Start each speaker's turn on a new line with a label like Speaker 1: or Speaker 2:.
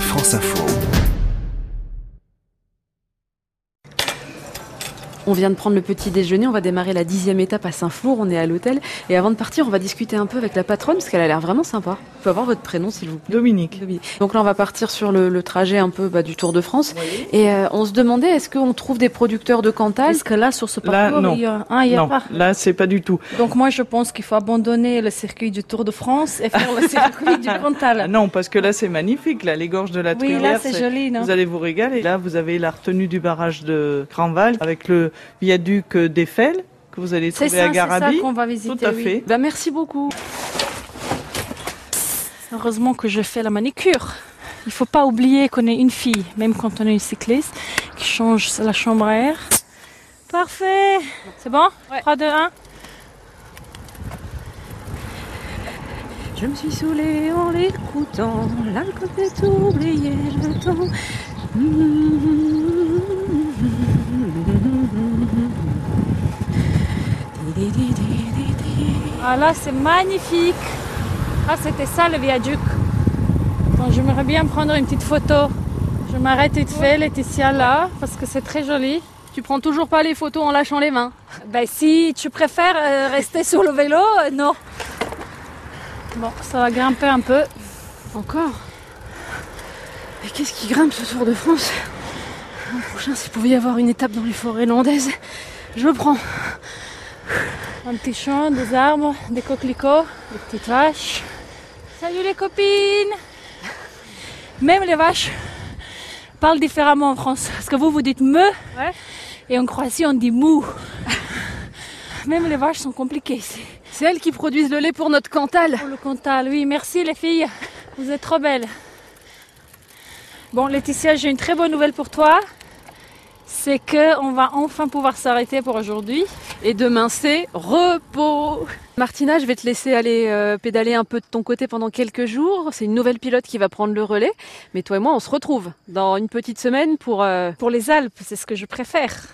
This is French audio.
Speaker 1: France Info.
Speaker 2: On vient de prendre le petit déjeuner, on va démarrer la dixième étape à Saint-Flour, on est à l'hôtel. Et avant de partir, on va discuter un peu avec la patronne, parce qu'elle a l'air vraiment sympa. Peux avoir votre prénom, s'il vous plaît
Speaker 3: Dominique.
Speaker 2: Donc là, on va partir sur le, le trajet un peu bah, du Tour de France. Et euh, on se demandait, est-ce qu'on trouve des producteurs de Cantal?
Speaker 4: Est-ce que là, sur ce
Speaker 3: Là,
Speaker 4: parcours,
Speaker 3: non.
Speaker 4: il y a, ah, il y a
Speaker 3: non,
Speaker 4: pas
Speaker 3: là, c'est pas du tout.
Speaker 4: Donc moi, je pense qu'il faut abandonner le circuit du Tour de France et faire le circuit du
Speaker 3: Ah
Speaker 4: Cantal.
Speaker 3: non, parce que là, c'est magnifique, là, les gorges de la
Speaker 4: Oui,
Speaker 3: Truyère.
Speaker 4: là, c'est joli, non?
Speaker 3: Vous allez vous régaler. Là, vous avez la retenue du barrage de Grandval avec le viaduc d'Eiffel que vous allez trouver à
Speaker 4: ça, c'est ça
Speaker 3: Garabi.
Speaker 4: qu'on va visiter.
Speaker 3: Tout à
Speaker 4: oui.
Speaker 3: fait.
Speaker 2: Bah, Merci beaucoup.
Speaker 4: Heureusement que je fais la manicure. Il faut pas oublier qu'on est une fille, même quand on est une cycliste, qui change la chambre à air. Parfait. C'est bon? 3, 2, 1.
Speaker 2: Je me suis saoulée en l'écoutant, l'alcool fait oublier le temps.
Speaker 4: Ah là, c'est magnifique. Ah, c'était ça le viaduc. J'aimerais bien prendre une petite photo. Je m'arrête vite fait, Laetitia, là, parce que c'est très joli.
Speaker 2: Tu prends toujours pas les photos en lâchant les mains.
Speaker 4: Ben, si tu préfères euh, rester sur le vélo, euh, non. Bon, ça va grimper un peu.
Speaker 2: Encore Mais qu'est-ce qui grimpe ce Tour de France? L'an prochain, s'il pouvait y avoir une étape dans les forêts landaises, je prends.
Speaker 4: Un petit champ, des arbres, des coquelicots, des petites vaches. Salut les copines Même les vaches parlent différemment en France. Parce que vous, vous dites me, et en Croatie, on dit mou. Même les vaches sont compliquées ici.
Speaker 2: C'est elles qui produisent le lait pour notre Cantal.
Speaker 4: Pour le Cantal, oui, merci les filles. Vous êtes trop belles. Bon, Laetitia, j'ai une très bonne nouvelle pour toi. C'est que on va enfin pouvoir s'arrêter pour aujourd'hui.
Speaker 2: Et demain, c'est repos. Martina, je vais te laisser aller euh, pédaler un peu de ton côté pendant quelques jours. C'est une nouvelle pilote qui va prendre le relais. Mais toi et moi, on se retrouve dans une petite semaine pour... euh,
Speaker 4: Pour les Alpes, c'est ce que je préfère.